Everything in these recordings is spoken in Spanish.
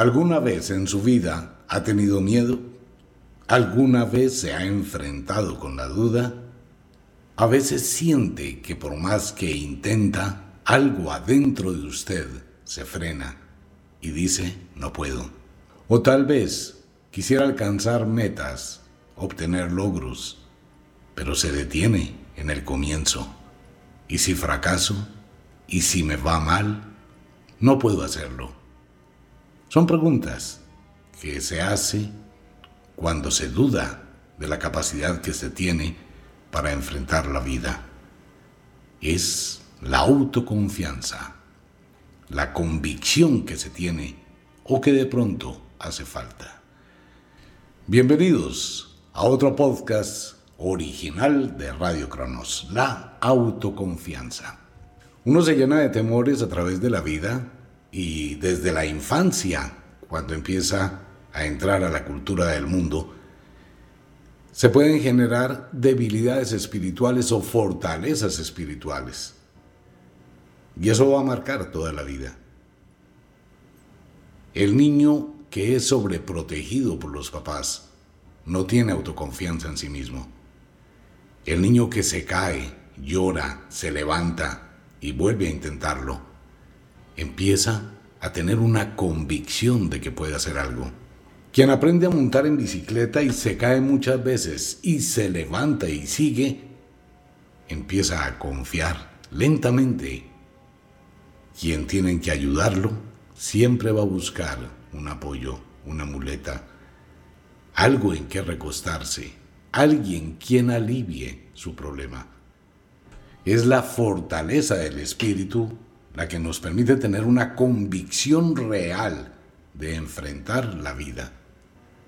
¿Alguna vez en su vida ha tenido miedo? ¿Alguna vez se ha enfrentado con la duda? A veces siente que por más que intenta, algo adentro de usted se frena y dice, no puedo. O tal vez quisiera alcanzar metas, obtener logros, pero se detiene en el comienzo. ¿Y si fracaso? ¿Y si me va mal? No puedo hacerlo. Son preguntas que se hace cuando se duda de la capacidad que se tiene para enfrentar la vida. Es la autoconfianza, la convicción que se tiene o que de pronto hace falta. Bienvenidos a otro podcast original de Radio Cronos, la autoconfianza. Uno se llena de temores a través de la vida y desde la infancia, cuando empieza a entrar a la cultura del mundo, se pueden generar debilidades espirituales o fortalezas espirituales. Y eso va a marcar toda la vida. El niño que es sobreprotegido por los papás no tiene autoconfianza en sí mismo. El niño que se cae, llora, se levanta y vuelve a intentarlo empieza a tener una convicción de que puede hacer algo. Quien aprende a montar en bicicleta y se cae muchas veces y se levanta y sigue, empieza a confiar lentamente. Quien tiene que ayudarlo siempre va a buscar un apoyo, una muleta, algo en que recostarse, alguien quien alivie su problema. Es la fortaleza del espíritu la que nos permite tener una convicción real de enfrentar la vida,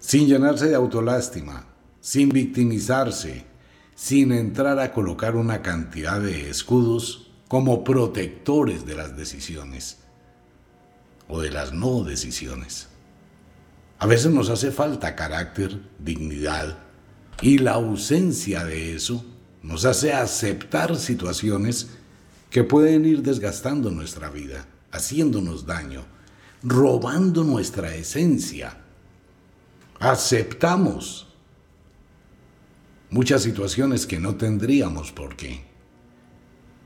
sin llenarse de autolástima, sin victimizarse, sin entrar a colocar una cantidad de escudos como protectores de las decisiones o de las no decisiones. A veces nos hace falta carácter, dignidad, y la ausencia de eso nos hace aceptar situaciones que pueden ir desgastando nuestra vida, haciéndonos daño, robando nuestra esencia. Aceptamos muchas situaciones que no tendríamos por qué.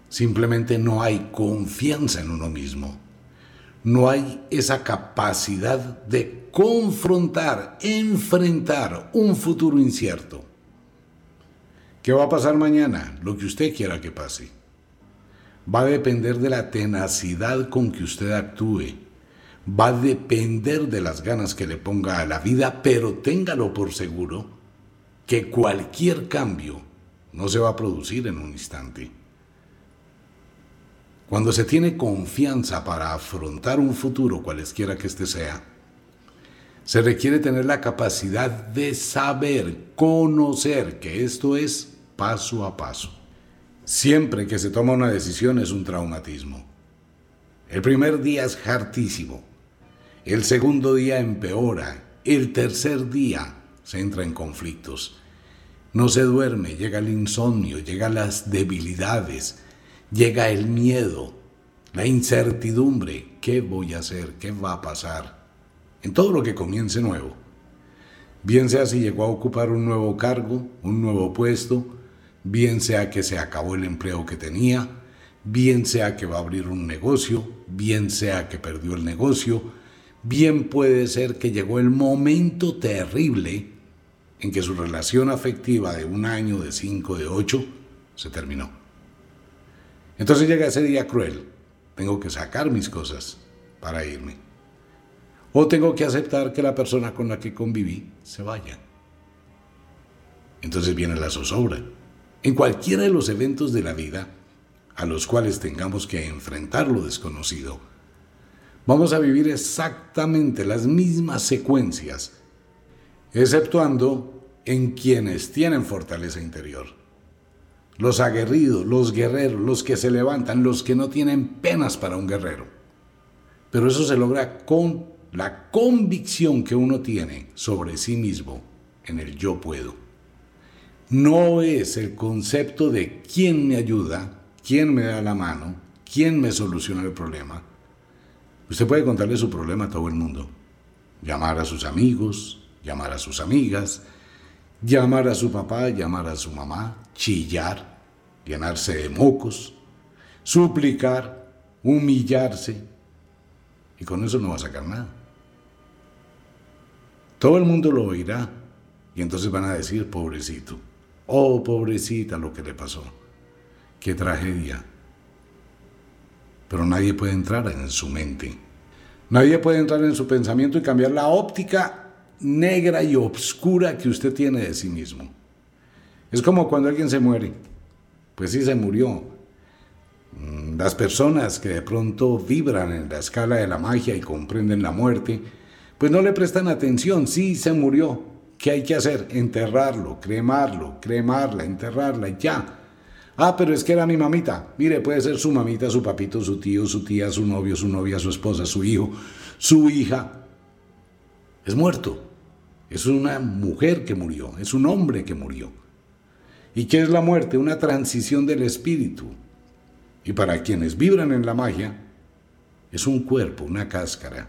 Simplemente no hay confianza en uno mismo. No hay esa capacidad de confrontar, enfrentar un futuro incierto. ¿Qué va a pasar mañana? Lo que usted quiera que pase va a depender de la tenacidad con que usted actúe. Va a depender de las ganas que le ponga a la vida, pero téngalo por seguro que cualquier cambio no se va a producir en un instante. Cuando se tiene confianza para afrontar un futuro, cualesquiera que éste sea, se requiere tener la capacidad de saber, conocer que esto es paso a paso. Siempre que se toma una decisión es un traumatismo. El primer día es hartísimo. El segundo día empeora. El tercer día se entra en conflictos. No se duerme, llega el insomnio, llegan las debilidades, llega el miedo, la incertidumbre. ¿Qué voy a hacer? ¿Qué va a pasar? En todo lo que comience nuevo. Bien sea si llegó a ocupar un nuevo cargo, un nuevo puesto, bien sea que se acabó el empleo que tenía, bien sea que va a abrir un negocio, bien sea que perdió el negocio, bien puede ser que llegó el momento terrible en que su relación afectiva de un año, de cinco, de ocho, se terminó. Entonces llega ese día cruel. Tengo que sacar mis cosas para irme. O tengo que aceptar que la persona con la que conviví se vaya. Entonces viene la zozobra en cualquiera de los eventos de la vida a los cuales tengamos que enfrentar lo desconocido, vamos a vivir exactamente las mismas secuencias, exceptuando en quienes tienen fortaleza interior. Los aguerridos, los guerreros, los que se levantan, los que no tienen penas para un guerrero. Pero eso se logra con la convicción que uno tiene sobre sí mismo en el yo puedo no es el concepto de quién me ayuda, quién me da la mano, quién me soluciona el problema. Usted puede contarle su problema a todo el mundo, llamar a sus amigos, llamar a sus amigas, llamar a su papá, llamar a su mamá, chillar, llenarse de mocos, suplicar, humillarse, y con eso no va a sacar nada. Todo el mundo lo oirá y entonces van a decir, pobrecito, oh pobrecita lo que le pasó, qué tragedia. Pero nadie puede entrar en su mente, nadie puede entrar en su pensamiento y cambiar la óptica negra y oscura que usted tiene de sí mismo. Es como cuando alguien se muere. Pues sí se murió. Mm, las personas que de pronto vibran en la escala de la magia y comprenden la muerte, pues no le prestan atención. Sí se murió. ¿Qué hay que hacer? Enterrarlo, cremarlo, cremarla, enterrarla, ya. Ah, pero es que era mi mamita. Mire, puede ser su mamita, su papito, su tío, su tía, su novio, su novia, su esposa, su hijo, su hija. Es muerto. Es una mujer que murió, es un hombre que murió. ¿Y qué es la muerte? Una transición del espíritu. Y para quienes vibran en la magia, es un cuerpo, una cáscara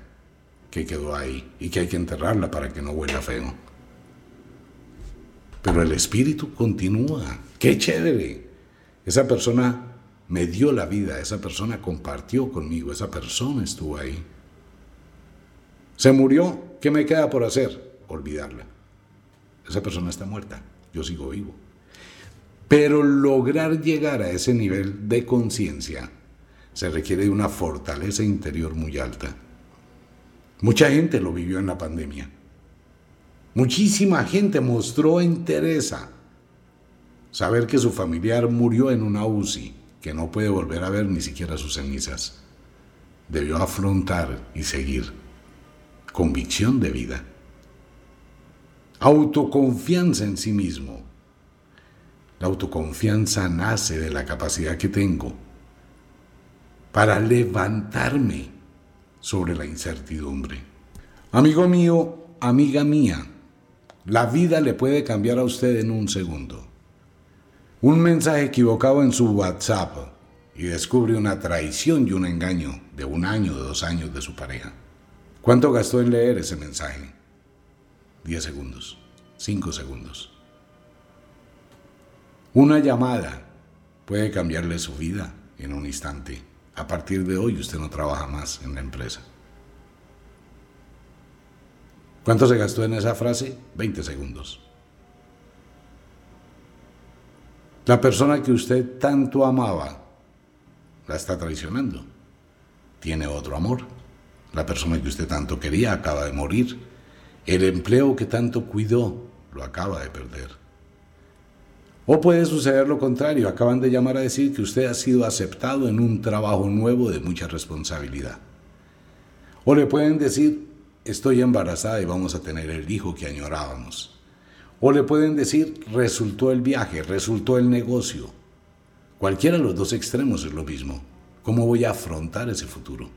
que quedó ahí y que hay que enterrarla para que no huela feo. Pero el espíritu continúa. ¡Qué chévere! Esa persona me dio la vida, esa persona compartió conmigo, esa persona estuvo ahí. Se murió, ¿qué me queda por hacer? olvidarla. Esa persona está muerta, yo sigo vivo. Pero lograr llegar a ese nivel de conciencia se requiere de una fortaleza interior muy alta. Mucha gente lo vivió en la pandemia. Muchísima gente mostró interés saber que su familiar murió en una UCI, que no puede volver a ver ni siquiera sus cenizas. Debió afrontar y seguir. Convicción de vida autoconfianza en sí mismo. La autoconfianza nace de la capacidad que tengo para levantarme sobre la incertidumbre. Amigo mío, amiga mía, la vida le puede cambiar a usted en un segundo. Un mensaje equivocado en su WhatsApp y descubre una traición y un engaño de un año, de dos años de su pareja. ¿Cuánto gastó en leer ese mensaje? 10 segundos, 5 segundos. Una llamada puede cambiarle su vida en un instante. A partir de hoy usted no trabaja más en la empresa. ¿Cuánto se gastó en esa frase? 20 segundos. La persona que usted tanto amaba la está traicionando. Tiene otro amor. La persona que usted tanto quería acaba de morir el empleo que tanto cuidó lo acaba de perder. O puede suceder lo contrario, acaban de llamar a decir que usted ha sido aceptado en un trabajo nuevo de mucha responsabilidad. O le pueden decir, estoy embarazada y vamos a tener el hijo que añorábamos. O le pueden decir, resultó el viaje, resultó el negocio. Cualquiera de los dos extremos es lo mismo. ¿Cómo voy a afrontar ese futuro?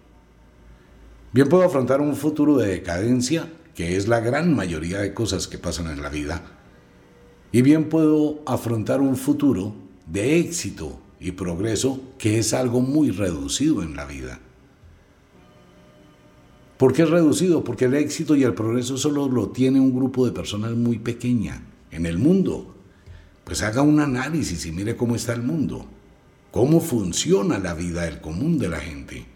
Bien puedo afrontar un futuro de decadencia que es la gran mayoría de cosas que pasan en la vida, y bien puedo afrontar un futuro de éxito y progreso que es algo muy reducido en la vida. ¿Por qué es reducido? Porque el éxito y el progreso solo lo tiene un grupo de personas muy pequeña en el mundo. Pues haga un análisis y mire cómo está el mundo, cómo funciona la vida del común de la gente.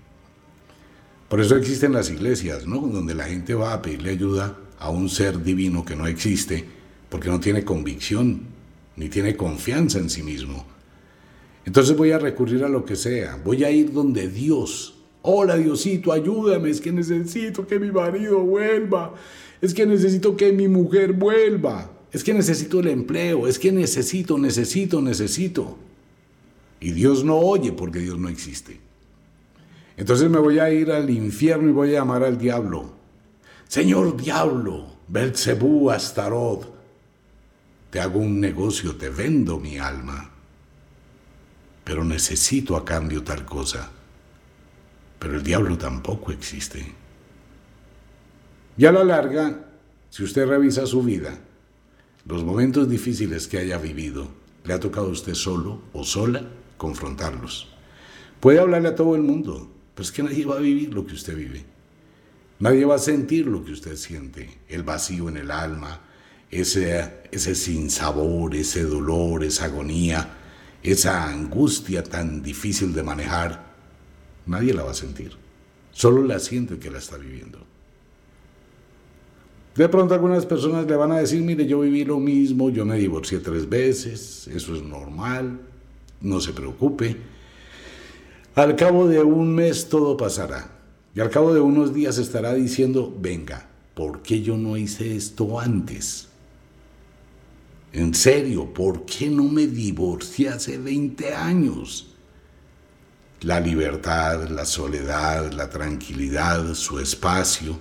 Por eso existen las iglesias, ¿no? Donde la gente va a pedirle ayuda a un ser divino que no existe, porque no tiene convicción, ni tiene confianza en sí mismo. Entonces voy a recurrir a lo que sea, voy a ir donde Dios. Hola Diosito, ayúdame, es que necesito que mi marido vuelva, es que necesito que mi mujer vuelva, es que necesito el empleo, es que necesito, necesito, necesito. Y Dios no oye porque Dios no existe. Entonces me voy a ir al infierno y voy a llamar al diablo. Señor diablo, Belcebú, Astarot, te hago un negocio, te vendo mi alma, pero necesito a cambio tal cosa. Pero el diablo tampoco existe. Y a la larga, si usted revisa su vida, los momentos difíciles que haya vivido, le ha tocado a usted solo o sola confrontarlos. Puede hablarle a todo el mundo, pero es que nadie va a vivir lo que usted vive. Nadie va a sentir lo que usted siente, el vacío en el alma, ese, ese sinsabor, ese dolor, esa agonía, esa angustia tan difícil de manejar. Nadie la va a sentir. Solo la siente que la está viviendo. De pronto algunas personas le van a decir, mire, yo viví lo mismo, yo me divorcié tres veces, eso es normal, no se preocupe. Al cabo de un mes todo pasará. Y al cabo de unos días estará diciendo, venga, ¿por qué yo no hice esto antes? En serio, ¿por qué no me divorcié hace 20 años? La libertad, la soledad, la tranquilidad, su espacio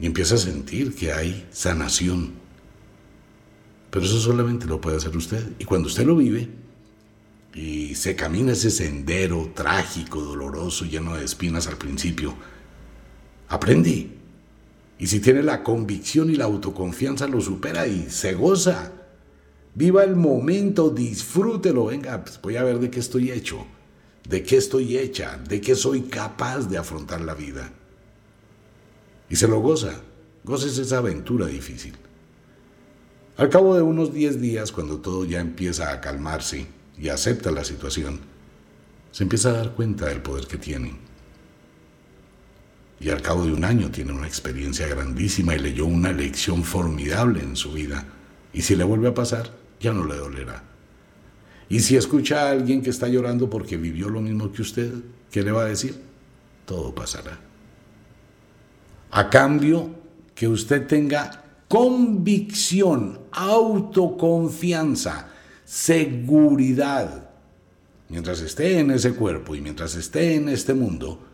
y empieza a sentir que hay sanación. Pero eso solamente lo puede hacer usted. Y cuando usted lo vive y se camina ese sendero trágico, doloroso, lleno de espinas al principio, aprende. Y si tiene la convicción y la autoconfianza, lo supera y se goza. Viva el momento, disfrútelo. Venga, pues voy a ver de qué estoy hecho, de qué estoy hecha, de qué soy capaz de afrontar la vida y se lo goza. Goces esa aventura difícil. Al cabo de unos 10 días, cuando todo ya empieza a calmarse y acepta la situación, se empieza a dar cuenta del poder que tiene. Y al cabo de un año tiene una experiencia grandísima y leyó una lección formidable en su vida. Y si le vuelve a pasar, ya no le dolerá. Y si escucha a alguien que está llorando porque vivió lo mismo que usted, ¿qué le va a decir? Todo pasará a cambio que usted tenga convicción, autoconfianza, seguridad. Mientras esté en ese cuerpo y mientras esté en este mundo,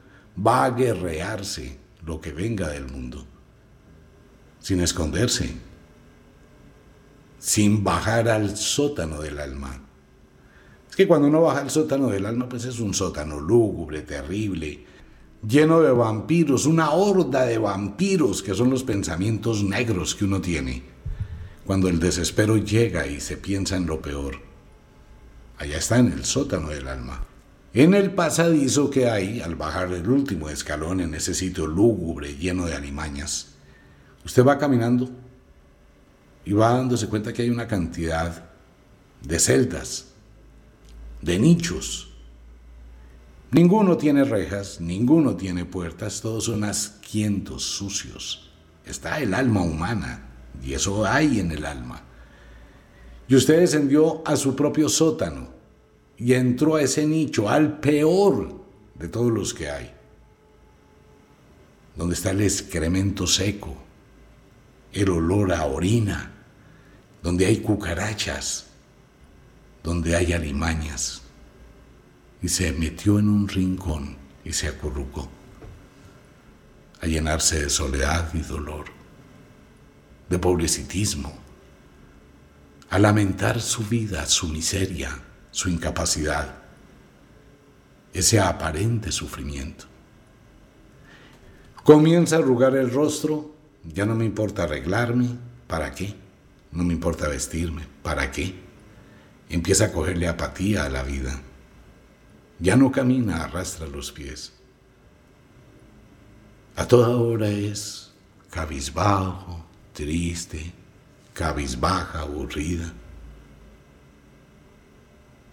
va a guerrearse lo que venga del mundo, sin esconderse, sin bajar al sótano del alma. Es que cuando uno baja al sótano del alma, pues es un sótano lúgubre, terrible, lleno de vampiros, una horda de vampiros que son los pensamientos negros que uno tiene. Cuando el desespero llega y se piensa en lo peor, allá está en el sótano del alma. En el pasadizo que hay al bajar el último escalón en ese sitio lúgubre lleno de alimañas, usted va caminando y va dándose cuenta que hay una cantidad de celdas, de nichos, Ninguno tiene rejas, ninguno tiene puertas, todos son asquientos, sucios. Está el alma humana, y eso hay en el alma. Y usted descendió a su propio sótano y entró a ese nicho, al peor de todos los que hay, donde está el excremento seco, el olor a orina, donde hay cucarachas, donde hay alimañas y se metió en un rincón y se acurrucó a llenarse de soledad y dolor, de pobrecitismo, a lamentar su vida, su miseria, su incapacidad, ese aparente sufrimiento. Comienza a arrugar el rostro, ya no me importa arreglarme, ¿para qué? No me importa vestirme, ¿para qué? Empieza a cogerle apatía a la vida. Ya no camina, arrastra los pies. A toda hora es cabizbajo, triste, cabizbaja, aburrida,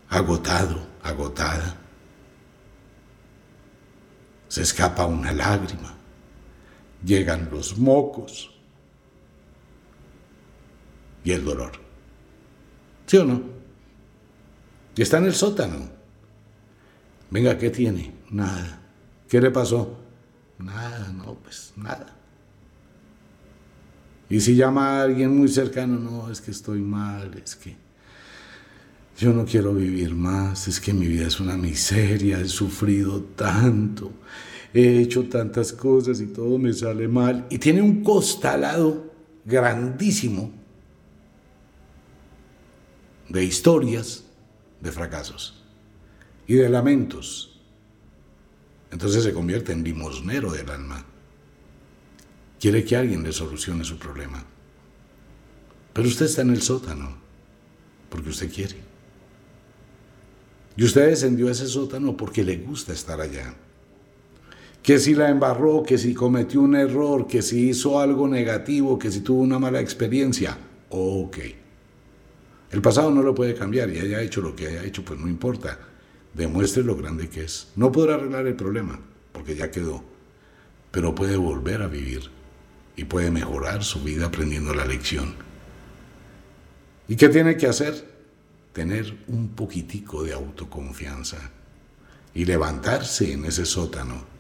agotado, agotada. Se escapa una lágrima, llegan los mocos y el dolor. ¿Sí o no? Y está en el sótano Venga, ¿qué tiene? Nada. ¿Qué le pasó? Nada, no, pues nada. Y si llama a alguien muy cercano, no, es que estoy mal, es que yo no quiero vivir más, es que mi vida es una miseria, he sufrido tanto, he hecho tantas cosas y todo me sale mal. Y tiene un costalado grandísimo de historias de fracasos y de lamentos. Entonces se convierte en limosnero del alma. Quiere que alguien le solucione su problema. Pero usted está en el sótano, porque usted quiere. Y usted descendió a ese sótano porque le gusta estar allá. que si la embarró, que si cometió un error, que si hizo algo negativo, que si tuvo una mala experiencia. Ok. El pasado no lo puede cambiar y haya hecho lo que haya hecho, pues no importa. Demuestre lo grande que es. No podrá arreglar el problema, porque ya quedó, pero puede volver a vivir y puede mejorar su vida aprendiendo la lección. ¿Y qué tiene que hacer? Tener un poquitico de autoconfianza y levantarse en ese sótano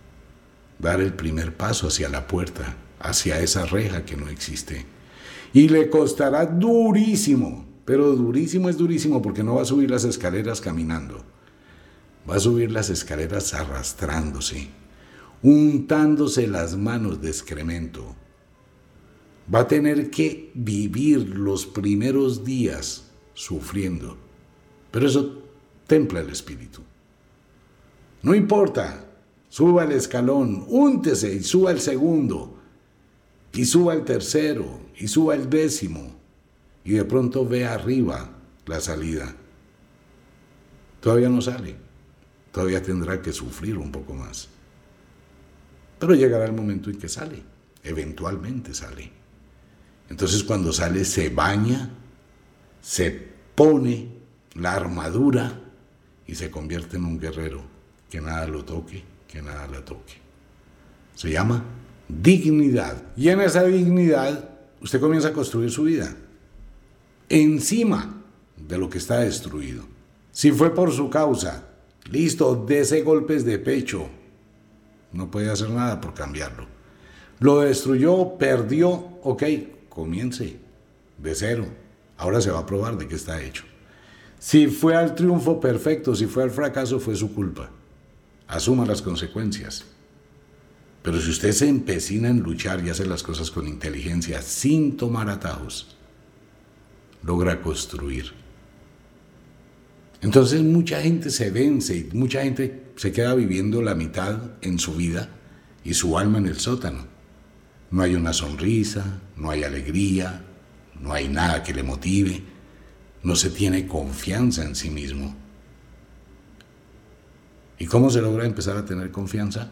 dar el primer paso hacia la puerta, hacia esa reja que no existe. Y le costará durísimo, pero durísimo es durísimo porque no va a subir las escaleras caminando. Va a subir las escaleras arrastrándose, untándose las manos de excremento. Va a tener que vivir los primeros días sufriendo. Pero eso templa el espíritu. No importa, Suba el escalón, úntese y suba el segundo, y suba el tercero, y suba el décimo, y de pronto ve arriba la salida. Todavía no sale, todavía tendrá que sufrir un poco más. Pero llegará el momento en que sale, eventualmente sale. Entonces cuando sale se baña, se pone la armadura y se convierte en un guerrero, que nada lo toque, que nada la toque. Se llama dignidad. Y en esa dignidad usted comienza a construir su vida encima de lo que está destruido. Si fue por su causa, listo, dese golpes de pecho. No puede hacer nada por cambiarlo. Lo destruyó, perdió, ok, comience de cero. Ahora se va a probar de qué está hecho. Si fue al triunfo, perfecto. Si fue al fracaso, fue su culpa asuma las consecuencias. Pero si usted se empecina en luchar y hace las cosas con inteligencia, sin tomar atajos, logra construir. Entonces mucha gente se vence y mucha gente se queda viviendo la mitad en su vida y su alma en el sótano. No hay una sonrisa, no hay alegría, no hay nada que le motive, no se tiene confianza en sí mismo. ¿Y cómo se logra empezar a tener confianza?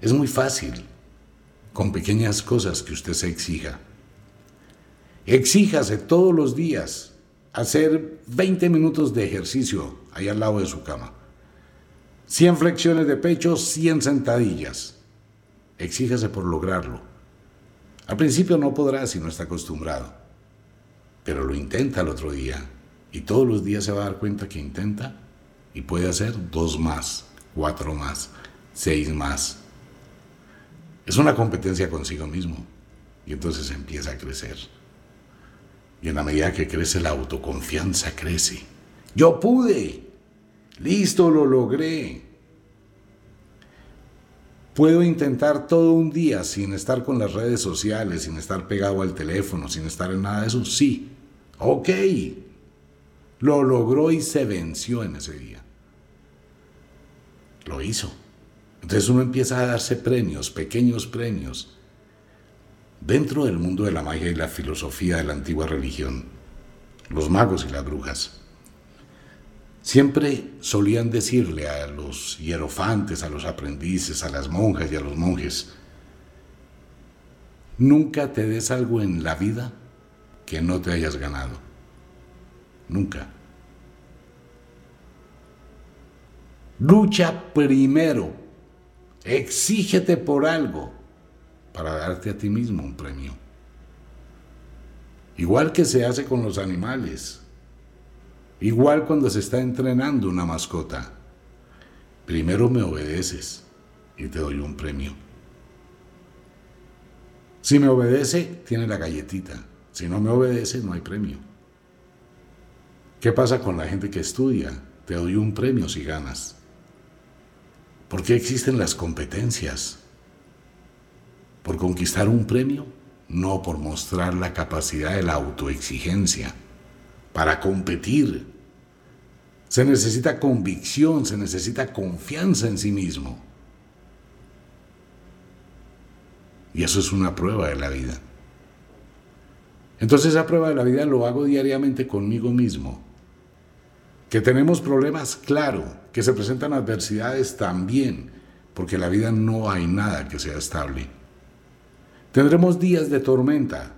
Es muy fácil, con pequeñas cosas que usted se exija. Exíjase todos los días hacer 20 minutos de ejercicio ahí al lado de su cama. 100 flexiones de pecho, 100 sentadillas. Exíjase por lograrlo. Al principio no podrá si no está acostumbrado, pero lo intenta el otro día y todos los días se va a dar cuenta que intenta y puede hacer dos más, cuatro más, seis más. Es una competencia consigo mismo y entonces empieza a crecer. Y en la medida que crece la autoconfianza crece. Yo pude. Listo, lo logré. Puedo intentar todo un día sin estar con las redes sociales, sin estar pegado al teléfono, sin estar en nada de eso. Sí. Ok. Lo logró y se venció en ese día lo hizo. Entonces uno empieza a darse premios, pequeños premios, dentro del mundo de la magia y la filosofía de la antigua religión, los magos y las brujas. Siempre solían decirle a los hierofantes, a los aprendices, a las monjas y a los monjes, nunca te des algo en la vida que no te hayas ganado. Nunca. Lucha primero, exígete por algo para darte a ti mismo un premio. Igual que se hace con los animales, igual cuando se está entrenando una mascota. Primero me obedeces y te doy un premio. Si me obedece, tiene la galletita. Si no me obedece, no hay premio. ¿Qué pasa con la gente que estudia? Te doy un premio si ganas. ¿Por qué existen las competencias? ¿Por conquistar un premio? No por mostrar la capacidad de la autoexigencia. Para competir. Se necesita convicción, se necesita confianza en sí mismo. Y eso es una prueba de la vida. Entonces esa prueba de la vida lo hago diariamente conmigo mismo. Que tenemos problemas, claro, que se presentan adversidades también, porque en la vida no hay nada que sea estable. Tendremos días de tormenta,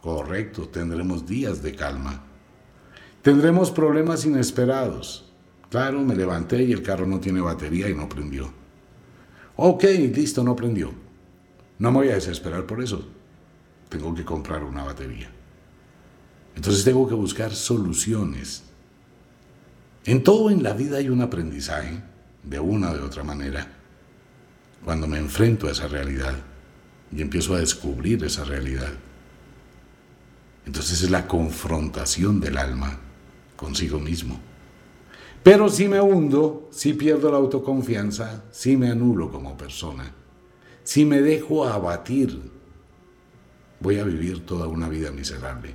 correcto, tendremos días de calma. Tendremos problemas inesperados. Claro, me levanté y el carro no tiene batería y no prendió. Ok, listo, no prendió. No me voy a desesperar por eso. Tengo que comprar una batería. Entonces tengo que buscar soluciones. En todo en la vida hay un aprendizaje, de una o de otra manera. Cuando me enfrento a esa realidad y empiezo a descubrir esa realidad. Entonces es la confrontación del alma consigo mismo. Pero si me hundo, si pierdo la autoconfianza, si me anulo como persona, si me dejo abatir, voy a vivir toda una vida miserable.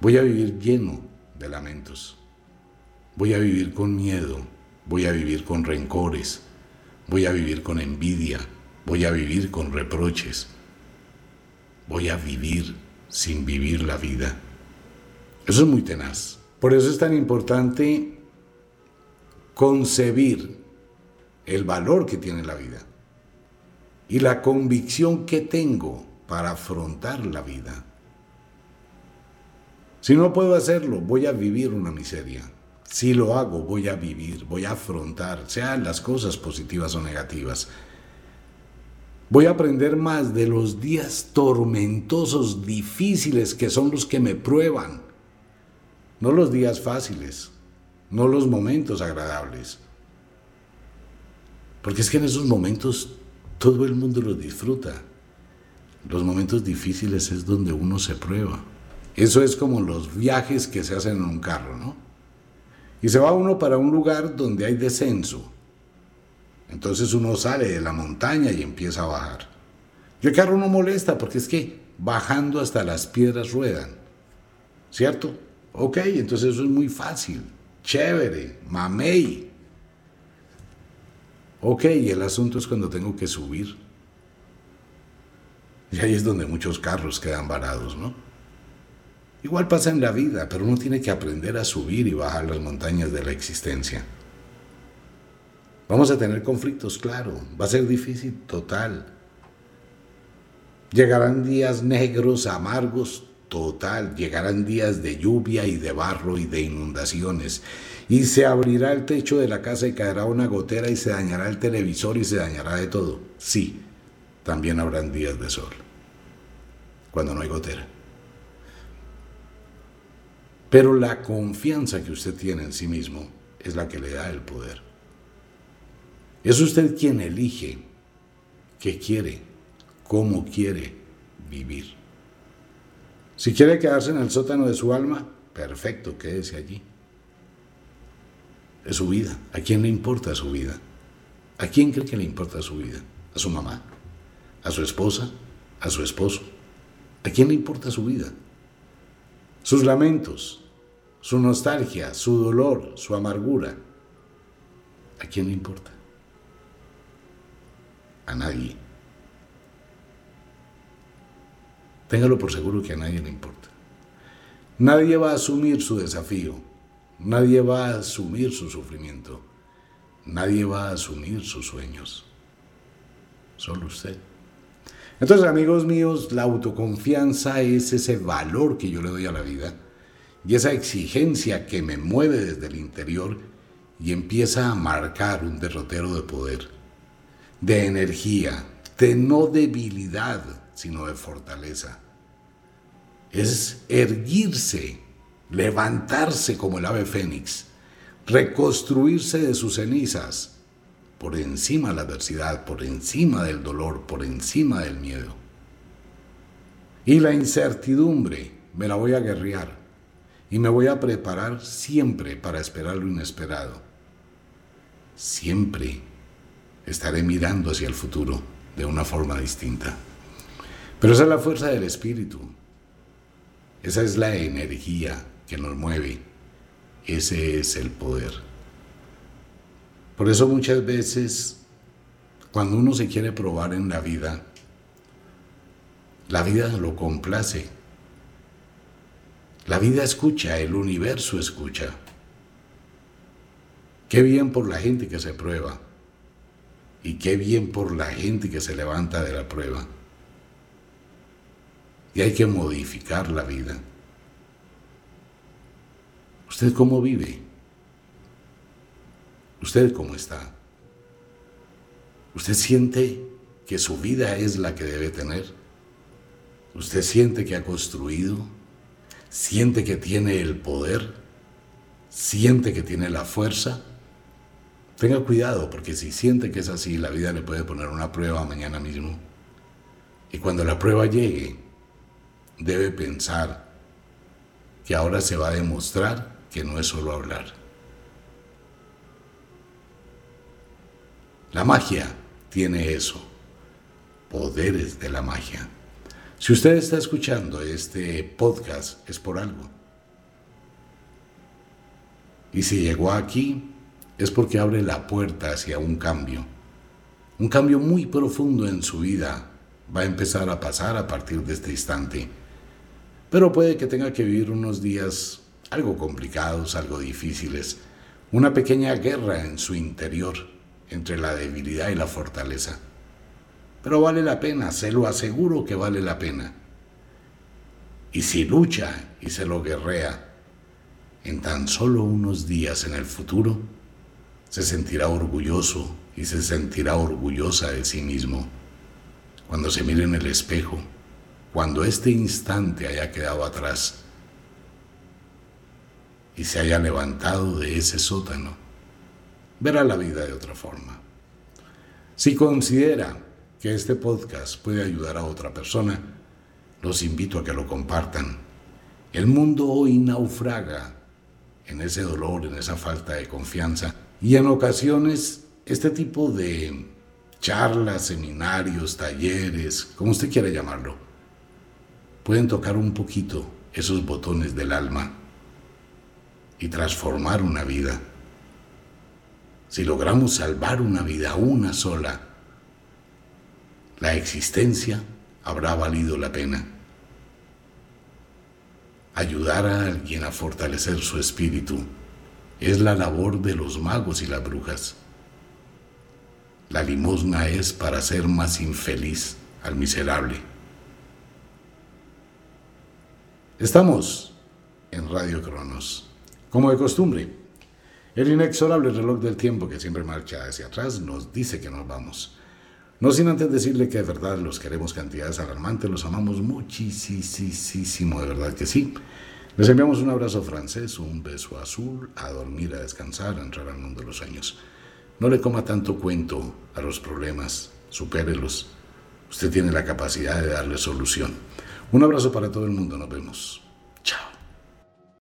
Voy a vivir lleno de lamentos. Voy a vivir con miedo. Voy a vivir con rencores. Voy a vivir con envidia. Voy a vivir con reproches. Voy a vivir sin vivir la vida. Eso es muy tenaz. Por eso es tan importante concebir el valor que tiene la vida y la convicción que tengo para afrontar la vida. Si no puedo hacerlo, voy a vivir una miseria. Si lo hago, voy a vivir, voy a afrontar, sean las cosas positivas o negativas. Voy a aprender más de los días tormentosos, difíciles, que son los que me prueban. No los días fáciles, no los momentos agradables. Porque es que en esos momentos todo el mundo los disfruta. Los momentos difíciles es donde uno se prueba. Eso es como los viajes que se hacen en un carro, ¿no? Y se va uno para un lugar donde hay descenso. Entonces uno sale de la montaña y empieza a bajar. Y el carro no molesta porque es que bajando hasta las piedras ruedan. ¿Cierto? Ok, entonces eso es muy fácil. Chévere, mamey. Ok, el asunto es cuando tengo que subir. Y ahí es donde muchos carros quedan varados, ¿no? Igual pasa en la vida, pero uno tiene que aprender a subir y bajar las montañas de la existencia. Vamos a tener conflictos, claro, va a ser difícil, total. Llegarán días negros, amargos, total. Llegarán días de lluvia y de barro y de inundaciones. Y se abrirá el techo de la casa y caerá una gotera y se dañará el televisor y se dañará de todo. Sí, también habrán días de sol, cuando no hay gotera. Pero la confianza que usted tiene en sí mismo es la que le da el poder. Es usted quien elige qué quiere, cómo quiere vivir. Si quiere quedarse en el sótano de su alma, perfecto, quédese allí. Es su vida. ¿A quién le importa su vida? ¿A quién cree que le importa su vida? ¿A su mamá? ¿A su esposa? ¿A su esposo? ¿A quién le importa su vida? Sus lamentos, su nostalgia, su dolor, su amargura. ¿A quién le importa? A nadie. Téngalo por seguro que a nadie le importa. Nadie va a asumir su desafío. Nadie va a asumir su sufrimiento. Nadie va a asumir sus sueños. Solo usted. Entonces, amigos míos, la autoconfianza es ese valor que yo le doy a la vida y esa exigencia que me mueve desde el interior y empieza a marcar un derrotero de poder, de energía, de no debilidad, sino de fortaleza. Es erguirse, levantarse como el ave fénix, reconstruirse de sus cenizas, por encima de la adversidad, por encima del dolor, por encima del miedo. Y la incertidumbre me la voy a guerrear y me voy a preparar siempre para esperar lo inesperado. Siempre estaré mirando hacia el futuro de una forma distinta. Pero esa es la fuerza del espíritu. Esa es la energía que nos mueve. Ese es el poder. Por eso muchas veces, cuando uno se quiere probar en la vida, la vida lo complace la vida escucha, el universo escucha. Qué bien por la gente que se prueba. Y qué bien por la gente que se levanta de la prueba. Y hay que modificar la vida. ¿Usted cómo vive? ¿Usted cómo está? ¿Usted siente que su vida es la que debe tener? ¿Usted siente que ha construido? ¿Siente que tiene el poder? ¿Siente que tiene la fuerza? Tenga cuidado porque si siente que es así, la vida le puede poner una prueba mañana mismo. Y cuando la prueba llegue, debe pensar que ahora se va a demostrar que no es solo hablar. La magia tiene eso, poderes de la magia. Si usted está escuchando este podcast es por algo. Y si llegó aquí es porque abre la puerta hacia un cambio. Un cambio muy profundo en su vida va a empezar a pasar a partir de este instante. Pero puede que tenga que vivir unos días algo complicados, algo difíciles, una pequeña guerra en su interior entre la debilidad y la fortaleza. Pero vale la pena, se lo aseguro que vale la pena. Y si lucha y se lo guerrea, en tan solo unos días en el futuro, se sentirá orgulloso y se sentirá orgullosa de sí mismo. Cuando se mire en el espejo, cuando este instante haya quedado atrás y se haya levantado de ese sótano, verá la vida de otra forma. Si considera que este podcast puede ayudar a otra persona, los invito a que lo compartan. El mundo hoy naufraga en ese dolor, en esa falta de confianza y en ocasiones este tipo de charlas, seminarios, talleres, como usted quiera llamarlo, pueden tocar un poquito esos botones del alma y transformar una vida. Si logramos salvar una vida, una sola, la existencia habrá valido la pena. Ayudar a alguien a fortalecer su espíritu es la labor de los magos y las brujas. La limosna es para hacer más infeliz al miserable. Estamos en Radio Cronos, como de costumbre. El inexorable reloj del tiempo que siempre marcha hacia atrás nos dice que nos vamos. No sin antes decirle que de verdad los queremos cantidades alarmantes, los amamos muchísimo, de verdad que sí. Les enviamos un abrazo francés, un beso azul, a dormir, a descansar, a entrar al mundo de los sueños. No le coma tanto cuento a los problemas, supérelos. Usted tiene la capacidad de darle solución. Un abrazo para todo el mundo, nos vemos.